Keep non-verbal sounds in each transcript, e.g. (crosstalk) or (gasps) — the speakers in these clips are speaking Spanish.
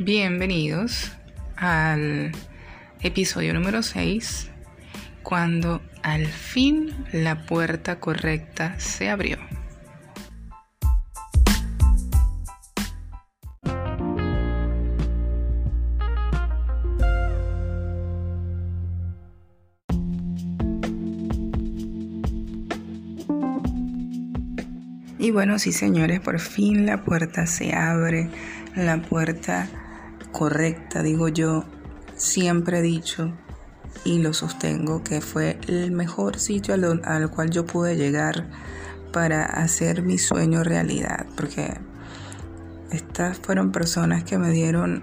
Bienvenidos al episodio número 6, cuando al fin la puerta correcta se abrió. Y bueno, sí señores, por fin la puerta se abre, la puerta correcta, digo yo, siempre he dicho y lo sostengo que fue el mejor sitio al, cual yo pude llegar para hacer mi sueño realidad, porque estas fueron personas que me dieron,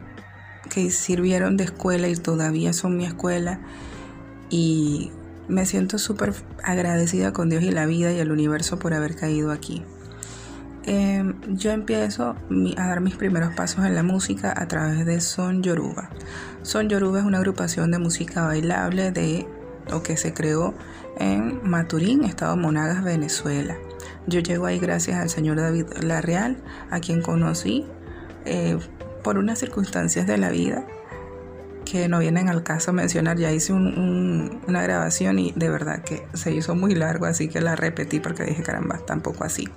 que sirvieron de escuela y todavía son mi escuela y me siento súper agradecida con Dios y la vida y el universo por haber caído aquí. Em, yo empiezo a dar mis primeros pasos en la música a través de Son Yoruba. Son Yoruba es una agrupación de música bailable de lo que se creó en Maturín, Estado Monagas, Venezuela. Yo llego ahí gracias al señor David Larreal, a quien conocí eh, por unas circunstancias de la vida que no vienen al caso mencionar. Ya hice una grabación y de verdad que se hizo muy largo, así que la repetí porque dije, caramba, tampoco así.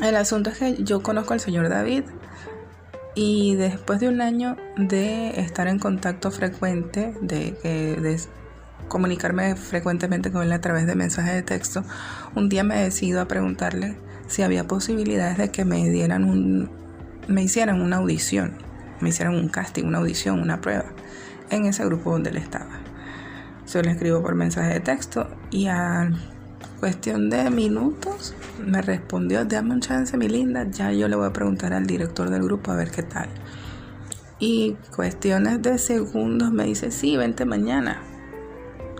El asunto es que yo conozco al señor David y después de un año de estar en contacto frecuente, de, de comunicarme frecuentemente con él a través de mensajes de texto, un día me decido a preguntarle si había posibilidades de que me dieran un, me hicieran una audición, me hicieran un casting, una audición, una prueba en ese grupo donde él estaba. Yo le escribo por mensaje de texto y al cuestión de minutos me respondió, dame un chance mi linda, ya yo le voy a preguntar al director del grupo a ver qué tal. Y cuestiones de segundos me dice, sí, vente mañana,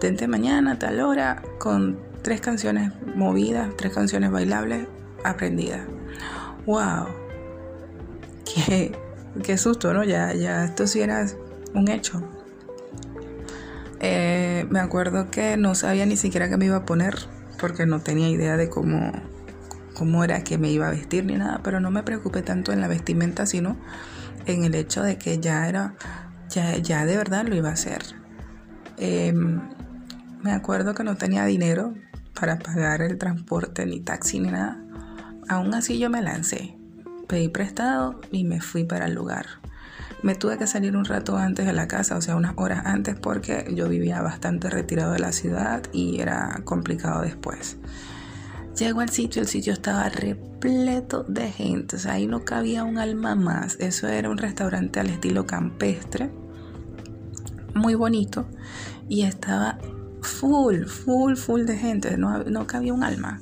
vente mañana tal hora con tres canciones movidas, tres canciones bailables aprendidas. ¡Wow! Qué, qué susto, ¿no? Ya, ya esto sí era un hecho. Eh, me acuerdo que no sabía ni siquiera qué me iba a poner porque no tenía idea de cómo, cómo era que me iba a vestir ni nada, pero no me preocupé tanto en la vestimenta, sino en el hecho de que ya era, ya, ya de verdad lo iba a hacer. Em, me acuerdo que no tenía dinero para pagar el transporte, ni taxi, ni nada. Aún así yo me lancé, pedí prestado y me fui para el lugar. Me tuve que salir un rato antes de la casa, o sea, unas horas antes, porque yo vivía bastante retirado de la ciudad y era complicado después. Llego al sitio, el sitio estaba repleto de gente, o sea, ahí no cabía un alma más. Eso era un restaurante al estilo campestre, muy bonito, y estaba full, full, full de gente, no, no cabía un alma.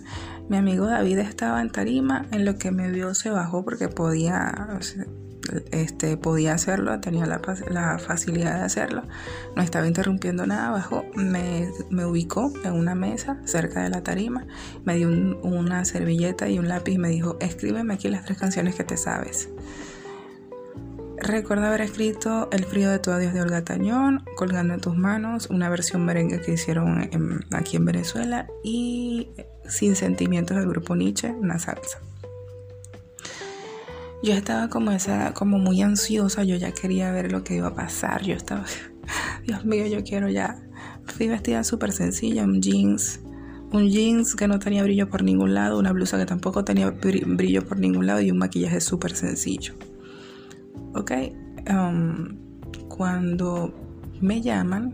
Mi amigo David estaba en tarima, en lo que me vio se bajó porque podía, este, podía hacerlo, tenía la, facilidad de hacerlo, no estaba interrumpiendo nada, abajo me, ubicó en una mesa cerca de la tarima, me dio una servilleta y un lápiz y me dijo, escríbeme aquí las tres canciones que te sabes. Recuerdo haber escrito El frío de tu adiós de Olga Tañón, Colgando en tus manos, una versión merengue que hicieron aquí en Venezuela y Sin sentimientos del grupo Nietzsche, una salsa yo estaba como esa, como muy ansiosa, yo ya quería ver lo que iba a pasar, yo estaba, (laughs) Dios mío, yo quiero ya. Fui vestida súper sencilla, un jeans, un jeans que no tenía brillo por ningún lado, una blusa que tampoco tenía brillo por ningún lado y un maquillaje súper sencillo. Ok, um, cuando me llaman,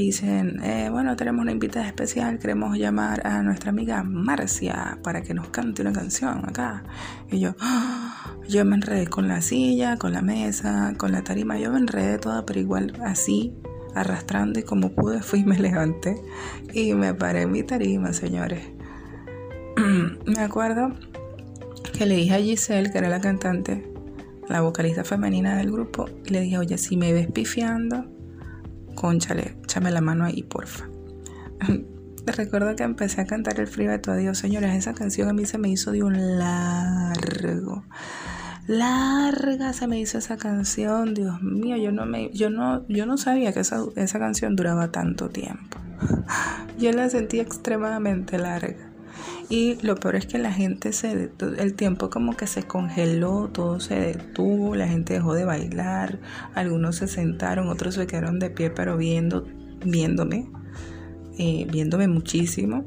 dicen, eh, bueno, tenemos una invitada especial, queremos llamar a nuestra amiga Marcia para que nos cante una canción acá. Y yo, ¡ah! yo me enredé con la silla, con la mesa, con la tarima, yo me enredé toda, pero igual así, arrastrando y como pude fui me levanté y me paré en mi tarima, señores. (clears throat) me acuerdo que le dije a Giselle, que era la cantante, la vocalista femenina del grupo, y le dije, oye, si me ves pifiando, conchale, échame la mano ahí, porfa. (laughs) Recuerdo que empecé a cantar El frío de tu adiós, señores. Esa canción a mí se me hizo de un largo. Larga se me hizo esa canción, Dios mío, yo no me, yo no, yo no sabía que esa, esa canción duraba tanto tiempo. (laughs) Yo la sentí extremadamente larga. Y lo peor es que la gente se, el tiempo como que se congeló, todo se detuvo, la gente dejó de bailar, algunos se sentaron, otros se quedaron de pie, pero viendo, viéndome, eh, viéndome muchísimo.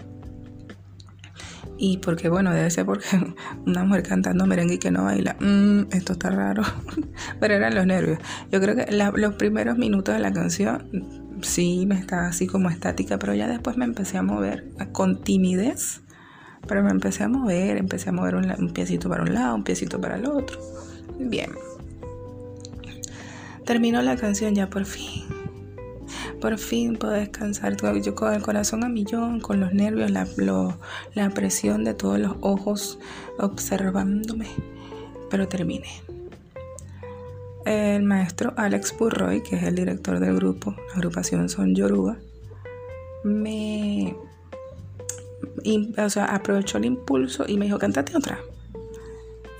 Y porque, bueno, debe ser porque (laughs) una mujer cantando merengue y que no baila, mm, esto está raro. (laughs) Pero eran los nervios. Yo creo que los primeros minutos de la canción sí me estaba así como estática, pero ya después me empecé a mover con timidez. Pero me empecé a mover, empecé a mover un, piecito para un lado, un piecito para el otro. Bien. Terminó la canción ya por fin por fin puedo descansar. Yo con el corazón a millón, con los nervios, la, la presión de todos los ojos observándome, pero terminé. El maestro Alex Burroy, que es el director del grupo, la agrupación Son Yoruba, me o sea, aprovechó el impulso y me dijo, cántate otra.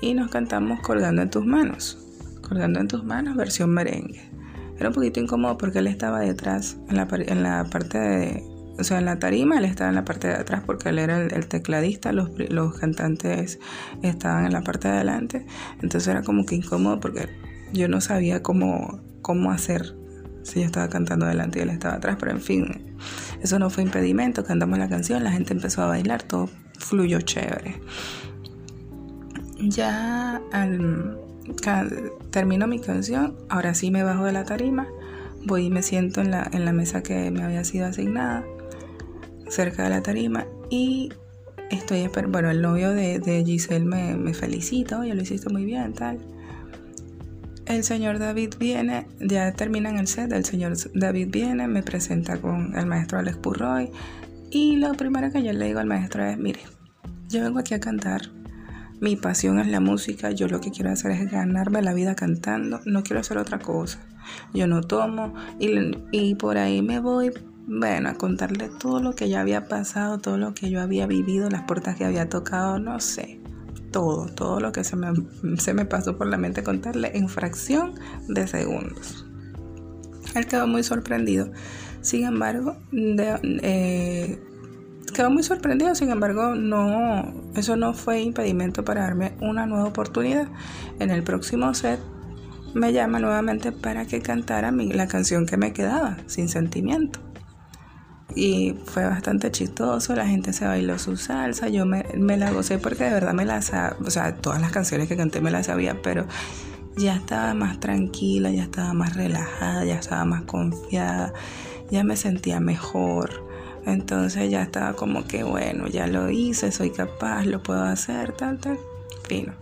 Y nos cantamos Colgando en tus manos. Colgando en tus manos, versión merengue. Era un poquito incómodo porque él estaba detrás, en la, en la parte de, o sea, en la tarima él estaba en la parte de atrás porque él era el, tecladista, los, los, cantantes estaban en la parte de adelante, entonces era como que incómodo porque yo no sabía cómo, cómo hacer si yo estaba cantando adelante y él estaba atrás, pero en fin, eso no fue impedimento, cantamos la canción, la gente empezó a bailar, todo fluyó chévere. Ya al termino mi canción, ahora sí me bajo de la tarima, voy y me siento en la, en la mesa que me había sido asignada, cerca de la tarima, y estoy esperando, bueno, el novio de, de Giselle me, me, felicita, oye, lo hiciste muy bien, tal. El señor David viene, ya terminan el set, el señor David viene, me presenta con el maestro Alex Purroy, y lo primero que yo le digo al maestro es, mire, yo vengo aquí a cantar mi pasión es la música, yo lo que quiero hacer es ganarme la vida cantando, no quiero hacer otra cosa. Yo no tomo y, por ahí me voy, bueno, a contarle todo lo que ya había pasado, todo lo que yo había vivido, las puertas que había tocado, no sé, todo, todo lo que se me, (laughs) se me pasó por la mente contarle en fracción de segundos. Él quedó muy sorprendido. Sin embargo, eh, quedó muy sorprendido, sin embargo, no, eso no fue impedimento para darme una nueva oportunidad. En el próximo set me llama nuevamente para que cantara la canción que me quedaba, sin sentimiento. Y fue bastante chistoso, la gente se bailó su salsa, yo me, la gocé porque de verdad me las, o sea, todas las canciones que canté me las sabía, pero ya estaba más tranquila, ya estaba más relajada, ya estaba más confiada, ya me sentía mejor. Entonces ya estaba como que, bueno, ya lo hice, soy capaz, lo puedo hacer, tal, tal. Fino.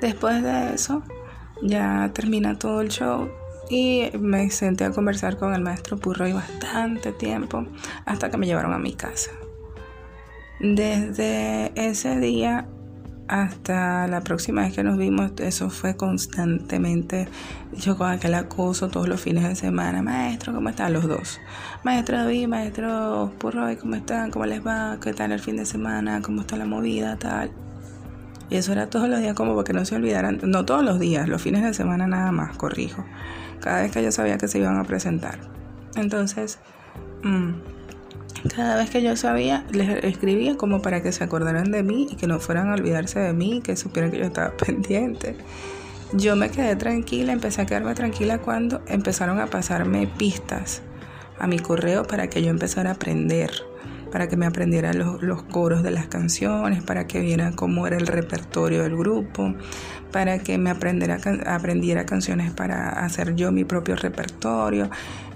Después de eso, ya termina todo el show y me senté a conversar con el maestro Purroy bastante tiempo hasta que me llevaron a mi casa. Desde ese día hasta la próxima vez que nos vimos, eso fue constantemente, yo con aquel acoso todos los fines de semana, maestro, ¿cómo están los dos? Maestro David, maestro Purroy, ¿cómo están? ¿Cómo les va? ¿Qué tal el fin de semana? ¿Cómo está la movida? Tal. Y eso era todos los días como para que no se olvidaran, no todos los días, los fines de semana nada más, corrijo. Cada vez que yo sabía que se iban a presentar. Entonces, mmm, cada vez que yo sabía, les escribía como para que se acordaran de mí y que no fueran a olvidarse de mí, que supieran que yo estaba (laughs) pendiente. Yo me quedé tranquila, empecé a quedarme tranquila cuando empezaron a pasarme pistas a mi correo para que yo empezara a aprender para que me aprendiera los, coros de las canciones, para que viera cómo era el repertorio del grupo, para que me aprendiera, aprendiera canciones para hacer yo mi propio repertorio.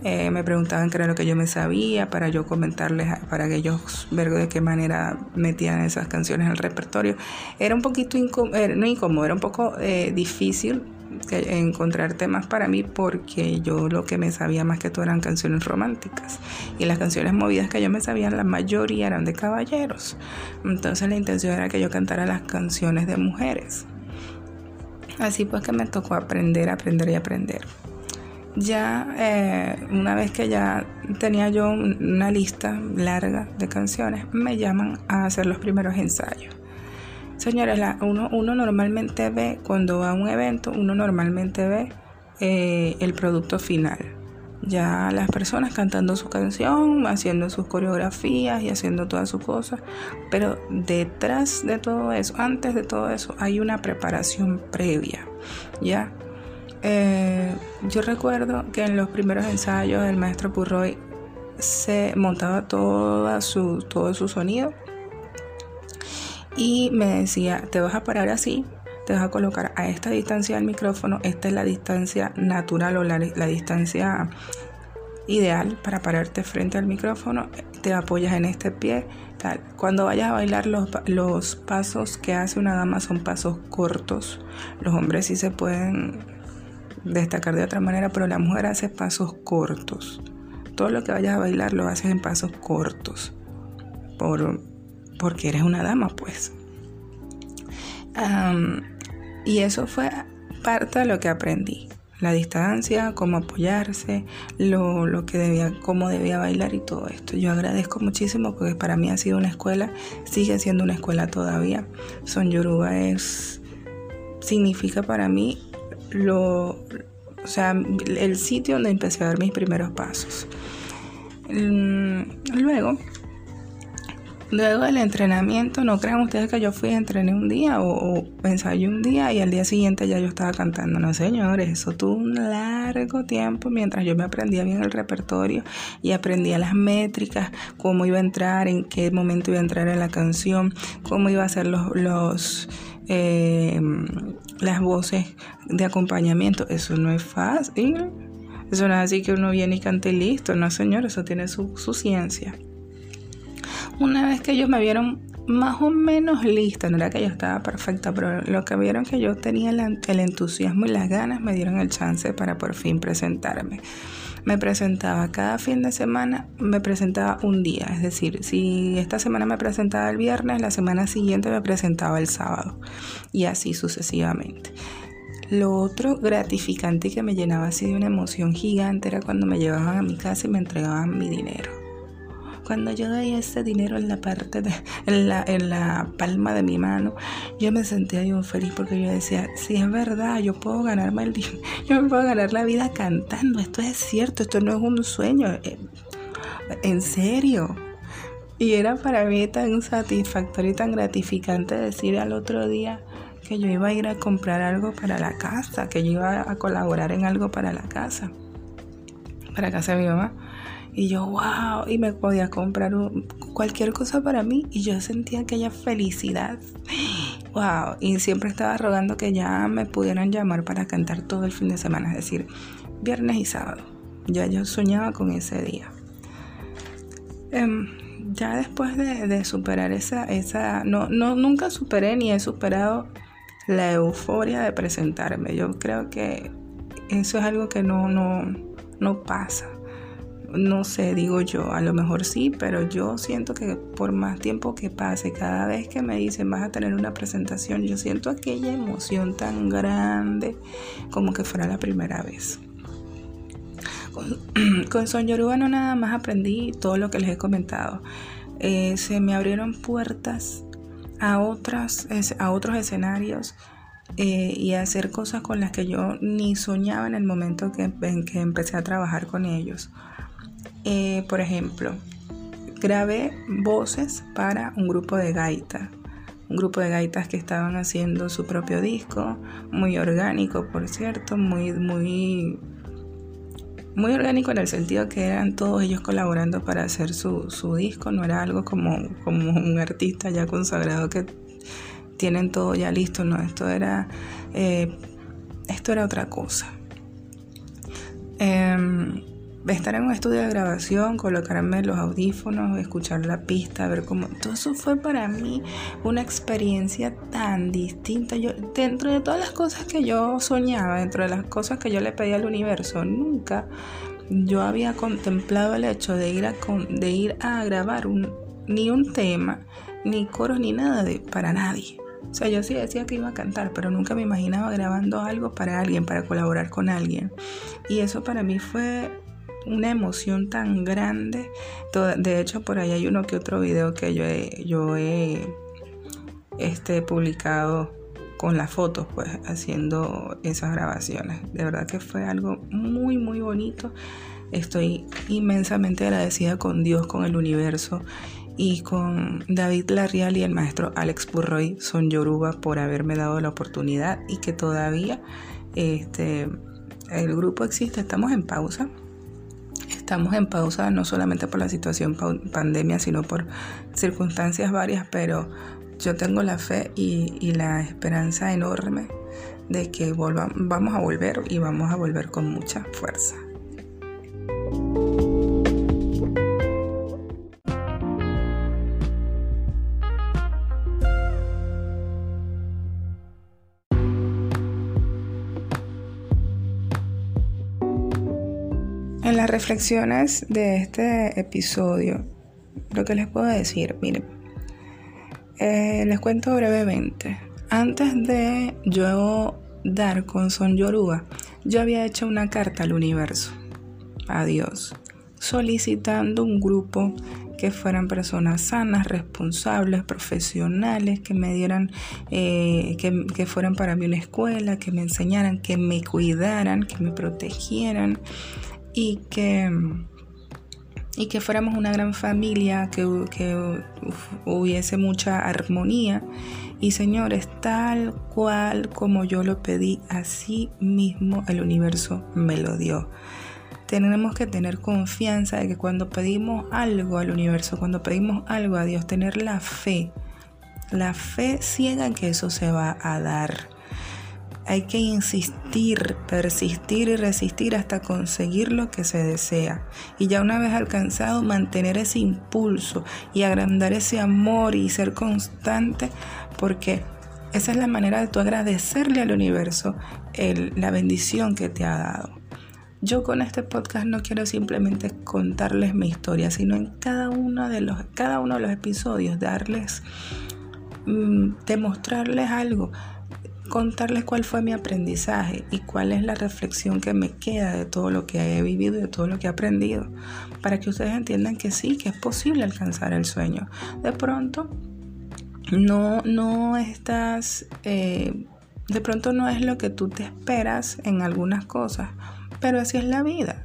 Eh, me preguntaban qué era lo que yo me sabía, para yo comentarles, para que ellos ver de qué manera metían esas canciones en el repertorio. Era un poquito incómodo, eh, no incómodo, era un poco eh, difícil encontrar temas para mí porque yo lo que me sabía más que todo eran canciones románticas. Y las canciones movidas que yo me sabía la mayoría eran de caballeros. Entonces la intención era que yo cantara las canciones de mujeres. Así pues que me tocó aprender aprender y aprender. Ya eh, una vez que ya tenía yo una lista larga de canciones me llaman a hacer los primeros ensayos Señores, uno, uno normalmente ve, cuando va a un evento, uno normalmente ve eh, el producto final. ya las personas cantando su canción, haciendo sus coreografías y haciendo todas sus cosas. Pero detrás de todo eso, antes de todo eso, hay una preparación previa, ¿ya? Eh, yo recuerdo que en los primeros ensayos el maestro Purroy se montaba su, todo su sonido y me decía, te vas a parar así, te vas a colocar a esta distancia del micrófono, esta es la distancia natural o la, distancia ideal para pararte frente al micrófono, te apoyas en este pie, tal. Cuando vayas a bailar los, los pasos que hace una dama son pasos cortos, los hombres sí se pueden destacar de otra manera, pero la mujer hace pasos cortos. Todo lo que vayas a bailar lo haces en pasos cortos. Por, porque eres una dama, pues. y eso fue parte de lo que aprendí. La distancia, cómo apoyarse, lo, lo, que debía, cómo debía bailar y todo esto. Yo agradezco muchísimo porque para mí ha sido una escuela, sigue siendo una escuela todavía. Son Yoruba es, significa para mí lo, o sea, el sitio donde empecé a dar mis primeros pasos. Mm, luego, luego del entrenamiento, no crean ustedes que yo fui a entrenar un día o, o ensayé un día y al día siguiente ya yo estaba cantando. No, señores, eso tuvo un largo tiempo mientras yo me aprendía bien el repertorio y aprendía las métricas, cómo iba a entrar, en qué momento iba a entrar en la canción, cómo iba a ser los, los eh, las voces de acompañamiento. Eso no es fácil. Eso no es así que uno viene y cante y listo. No, señor, eso tiene su, ciencia. Una vez que ellos me vieron más o menos lista, no era que yo estaba perfecta, pero lo que vieron que yo tenía el, entusiasmo y las ganas, me dieron el chance para por fin presentarme me presentaba cada fin de semana, me presentaba un día. Es decir, si esta semana me presentaba el viernes, la semana siguiente me presentaba el sábado. Y así sucesivamente. Lo otro gratificante que me llenaba así de una emoción gigante era cuando me llevaban a mi casa y me entregaban mi dinero. Cuando yo veía ese dinero en la parte de, en la, en la palma de mi mano, yo me sentía bien feliz porque yo decía, si es verdad, yo puedo ganarme el dinero, (laughs) yo me puedo ganar la vida cantando, esto es cierto, esto no es un sueño, eh, en serio. Y era para mí tan satisfactorio y tan gratificante decir al otro día que yo iba a ir a comprar algo para la casa, que yo iba a colaborar en algo para la casa, para casa de mi mamá. Y yo, wow, y me podía comprar cualquier cosa para mí y yo sentía aquella felicidad. (gasps) Wow, y siempre estaba rogando que ya me pudieran llamar para cantar todo el fin de semana, es decir, viernes y sábado. Ya yo soñaba con ese día. Em, ya después de, superar esa, esa no, no, nunca superé ni he superado la euforia de presentarme. Yo creo que eso es algo que no, no, no pasa. No sé, digo yo, a lo mejor sí, pero yo siento que por más tiempo que pase, cada vez que me dicen vas a tener una presentación, yo siento aquella emoción tan grande como que fuera la primera vez. Con, (clears throat) Son Yoruba no nada más aprendí todo lo que les he comentado. Eh, se me abrieron puertas a, otras, a otros escenarios eh, y a hacer cosas con las que yo ni soñaba en el momento que, en que empecé a trabajar con ellos. Eh, por ejemplo, grabé voces para un grupo de gaitas, un grupo de gaitas que estaban haciendo su propio disco, muy orgánico, por cierto, muy, muy, muy orgánico en el sentido que eran todos ellos colaborando para hacer su, disco, no era algo como, como un artista ya consagrado que tienen todo ya listo, no, esto era, eh, esto era otra cosa. Em, estar en un estudio de grabación, colocarme los audífonos, escuchar la pista, ver cómo... Todo eso fue para mí una experiencia tan distinta. Yo, dentro de todas las cosas que yo soñaba, dentro de las cosas que yo le pedía al universo, nunca yo había contemplado el hecho de ir a, de ir a grabar un, ni un tema, ni coros, ni nada de, para nadie. O sea, yo sí decía que iba a cantar, pero nunca me imaginaba grabando algo para alguien, para colaborar con alguien. Y eso para mí fue una emoción tan grande. De hecho, por ahí hay uno que otro video que yo he, yo he este, publicado con las fotos, pues haciendo esas grabaciones. De verdad que fue algo muy, muy bonito. estoy inmensamente agradecida con Dios, con el universo y con David Larrial y el maestro Alex Burroy son Yoruba por haberme dado la oportunidad y que todavía este, el grupo existe, estamos en pausa. Estamos en pausa no solamente por la situación pandemia, sino por circunstancias varias, pero yo tengo la fe y, la esperanza enorme de que vamos a volver y vamos a volver con mucha fuerza. Reflexiones de este episodio, lo que les puedo decir, miren, eh, les cuento brevemente. Antes de yo dar con Son Yoruba, yo había hecho una carta al universo, a Dios, solicitando un grupo que fueran personas sanas, responsables, profesionales, que me dieran, eh, que, que, fueran para mí una escuela, que me enseñaran, que me cuidaran, que me protegieran, y que, y que fuéramos una gran familia, que, que hubiese mucha armonía. Y señores, tal cual como yo lo pedí, así mismo el universo me lo dio. Tenemos que tener confianza de que cuando pedimos algo al universo, cuando pedimos algo a Dios, tener la fe, la fe ciega en que eso se va a dar hay que insistir, persistir y resistir hasta conseguir lo que se desea. Y ya una vez alcanzado, mantener ese impulso y agrandar ese amor y ser constante, porque esa es la manera de tu agradecerle al universo la bendición que te ha dado. Yo con este podcast no quiero simplemente contarles mi historia, sino en cada uno de los, cada uno de los episodios darles, mm, demostrarles algo contarles cuál fue mi aprendizaje y cuál es la reflexión que me queda de todo lo que he vivido y de todo lo que he aprendido, para que ustedes entiendan que sí, que es posible alcanzar el sueño. De pronto, no, no estás, eh, de pronto no es lo que tú te esperas en algunas cosas, pero así es la vida.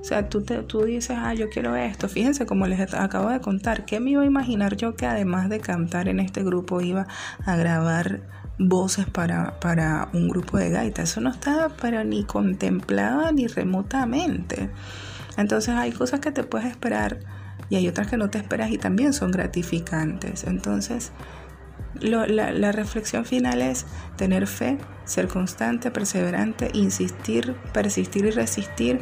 O sea, tú, te, tú dices, ah, yo quiero esto. Fíjense, como les acabo de contar, ¿qué me iba a imaginar yo que además de cantar en este grupo iba a grabar voces para, para un grupo de gaitas. Eso no estaba pero ni contemplado ni remotamente. Entonces hay cosas que te puedes esperar y hay otras que no te esperas y también son gratificantes. Entonces la, la, reflexión final es tener fe, ser constante, perseverante, insistir, persistir y resistir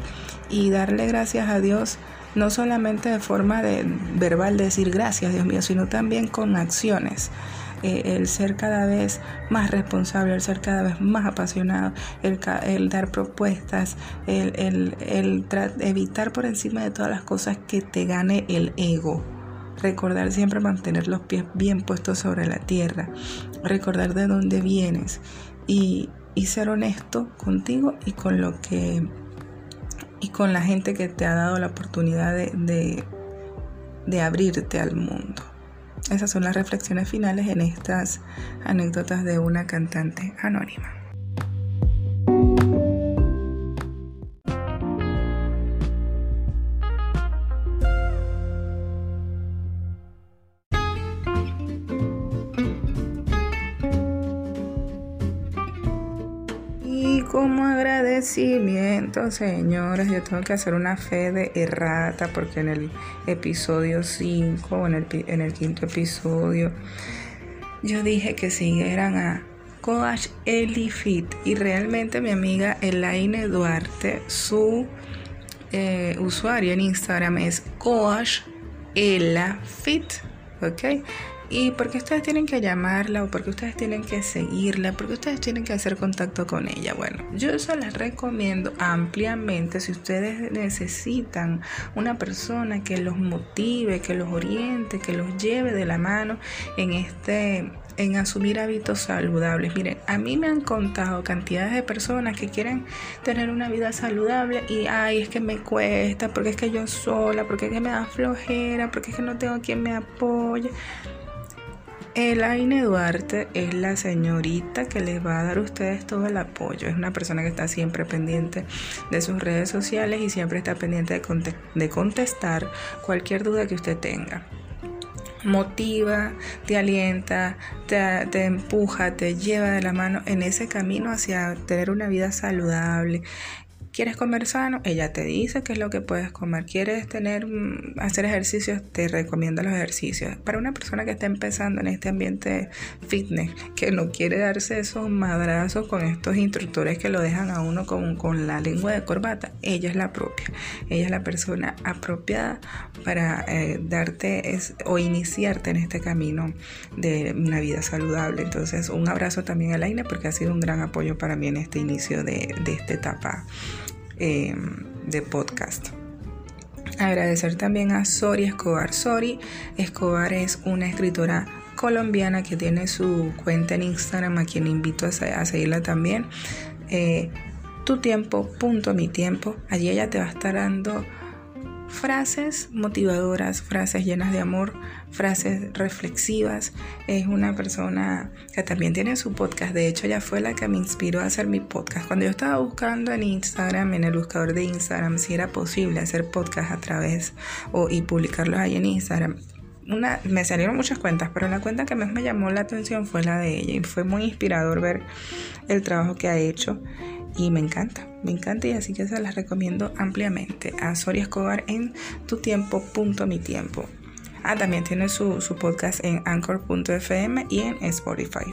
y darle gracias a Dios no solamente de forma de verbal decir gracias Dios mío, sino también con acciones. El ser cada vez más responsable, el ser cada vez más apasionado, el, dar propuestas, el, evitar por encima de todas las cosas que te gane el ego. Recordar siempre mantener los pies bien puestos sobre la tierra. Recordar de dónde vienes. Y, ser honesto contigo y con lo que y con la gente que te ha dado la oportunidad de abrirte al mundo. Esas son las reflexiones finales en estas anécdotas de una cantante anónima. Como agradecimiento, señores, yo tengo que hacer una fe de errata porque en el episodio 5 o en el, en el quinto episodio yo dije que siguieran a Coach Elifit y realmente mi amiga Elaine Duarte, su eh, usuario en Instagram es Coach Elafit, ¿ok? ¿Y por qué ustedes tienen que llamarla o por qué ustedes tienen que seguirla? ¿Por qué ustedes tienen que hacer contacto con ella? Bueno, yo se las recomiendo ampliamente si ustedes necesitan una persona que los motive, que los oriente, que los lleve de la mano en este en asumir hábitos saludables. Miren, a mí me han contado cantidades de personas que quieren tener una vida saludable y ay, es que me cuesta, porque es que yo sola, porque es que me da flojera, porque es que no tengo quien me apoye Elaine Duarte es la señorita que les va a dar a ustedes todo el apoyo. Es una persona que está siempre pendiente de sus redes sociales y siempre está pendiente de, contestar cualquier duda que usted tenga motiva, te alienta, te, te, empuja, te lleva de la mano en ese camino hacia tener una vida saludable, ¿Quieres comer sano? Ella te dice qué es lo que puedes comer. ¿Quieres tener, mm, hacer ejercicios? Te recomienda los ejercicios. Para una persona que está empezando en este ambiente fitness, que no quiere darse esos madrazos con estos instructores que lo dejan a uno con, con la lengua de corbata, ella es la propia. Ella es la persona apropiada para eh, darte o iniciarte en este camino de una vida saludable. Entonces, un abrazo también a Laina porque ha sido un gran apoyo para mí en este inicio de, de esta etapa Em, de podcast. Agradecer también a Sori Escobar. Sori Escobar es una escritora colombiana que tiene su cuenta en Instagram, a quien invito a, seguirla también. Eh, tu tiempo, punto mi tiempo. Allí ella te va a estar dando frases motivadoras, frases llenas de amor, frases reflexivas. Es una persona que también tiene su podcast. De hecho, ella fue la que me inspiró a hacer mi podcast. Cuando yo estaba buscando en Instagram, en el buscador de Instagram, si era posible hacer podcast a través o, y publicarlos ahí en Instagram. Una, me salieron muchas cuentas, pero la cuenta que más me llamó la atención fue la de ella y fue muy inspirador ver el trabajo que ha hecho y me encanta, me encanta y así que se las recomiendo ampliamente a Soria Escobar en tu tiempo, punto mi tiempo. Ah, también tiene su, su podcast en anchor.fm y en Spotify.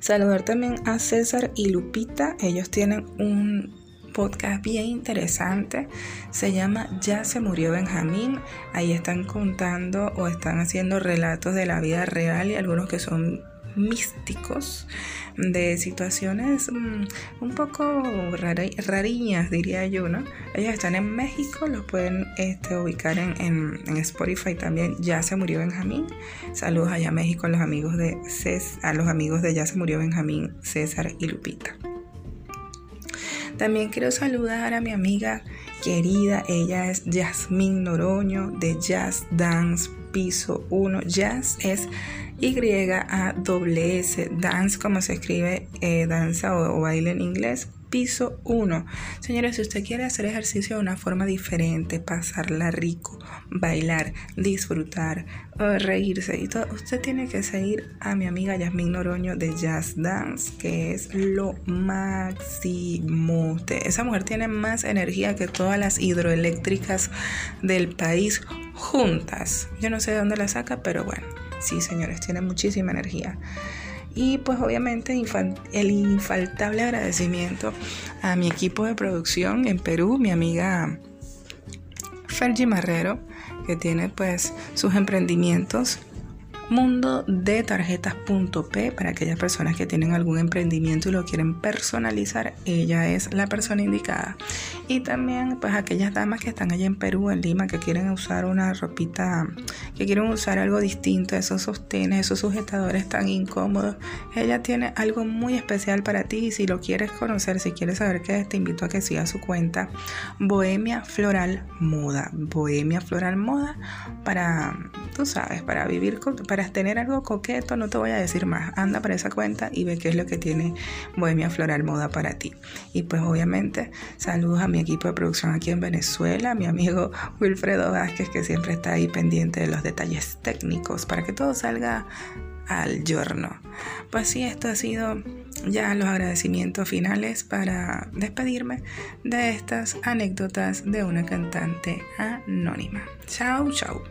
Saludar también a César y Lupita, ellos tienen un podcast bien interesante. Se llama Ya se murió Benjamín. Ahí están contando o están haciendo relatos de la vida real y algunos que son místicos de situaciones mm, un poco rariñas, diría yo, ¿no? Ellos están en México, los pueden este, ubicar en, Spotify también. Ya se murió Benjamín. Saludos allá a México a los amigos de a los amigos de Ya se murió Benjamín, César y Lupita. También quiero saludar a mi amiga querida, ella es Yasmín Noroño de Jazz Dance Piso 1. Jazz es y-A-S, dance como se escribe eh, danza o, baile en inglés, piso 1. Señores, si usted quiere hacer ejercicio de una forma diferente, pasarla rico, bailar, disfrutar, reírse y todo, usted tiene que seguir a mi amiga Yasmin Noroño de Jazz Dance, que es lo máximo. esa mujer tiene más energía que todas las hidroeléctricas del país juntas. Yo no sé de dónde la saca, pero bueno. Sí, señores, tiene muchísima energía. Y pues obviamente el infaltable agradecimiento a mi equipo de producción en Perú, mi amiga Fergie Marrero, que tiene pues sus emprendimientos mundo de tarjetas.p para aquellas personas que tienen algún emprendimiento y lo quieren personalizar, ella es la persona indicada. Y también pues aquellas damas que están allá en Perú, en Lima, que quieren usar una ropita, que quieren usar algo distinto, esos sostenes, esos sujetadores tan incómodos, ella tiene algo muy especial para ti y si lo quieres conocer, si quieres saber qué es, te invito a que sigas su cuenta Bohemia Floral Moda. Bohemia Floral Moda para, tú sabes, para vivir para tener algo coqueto, no te voy a decir más. Anda para esa cuenta y ve qué es lo que tiene Bohemia Floral Moda para ti. Y pues obviamente saludos a mi equipo de producción aquí en Venezuela, mi amigo Wilfredo Vázquez que siempre está ahí pendiente de los detalles técnicos para que todo salga al giorno. Pues sí, esto ha sido ya los agradecimientos finales para despedirme de estas anécdotas de una cantante anónima. Chao, chao.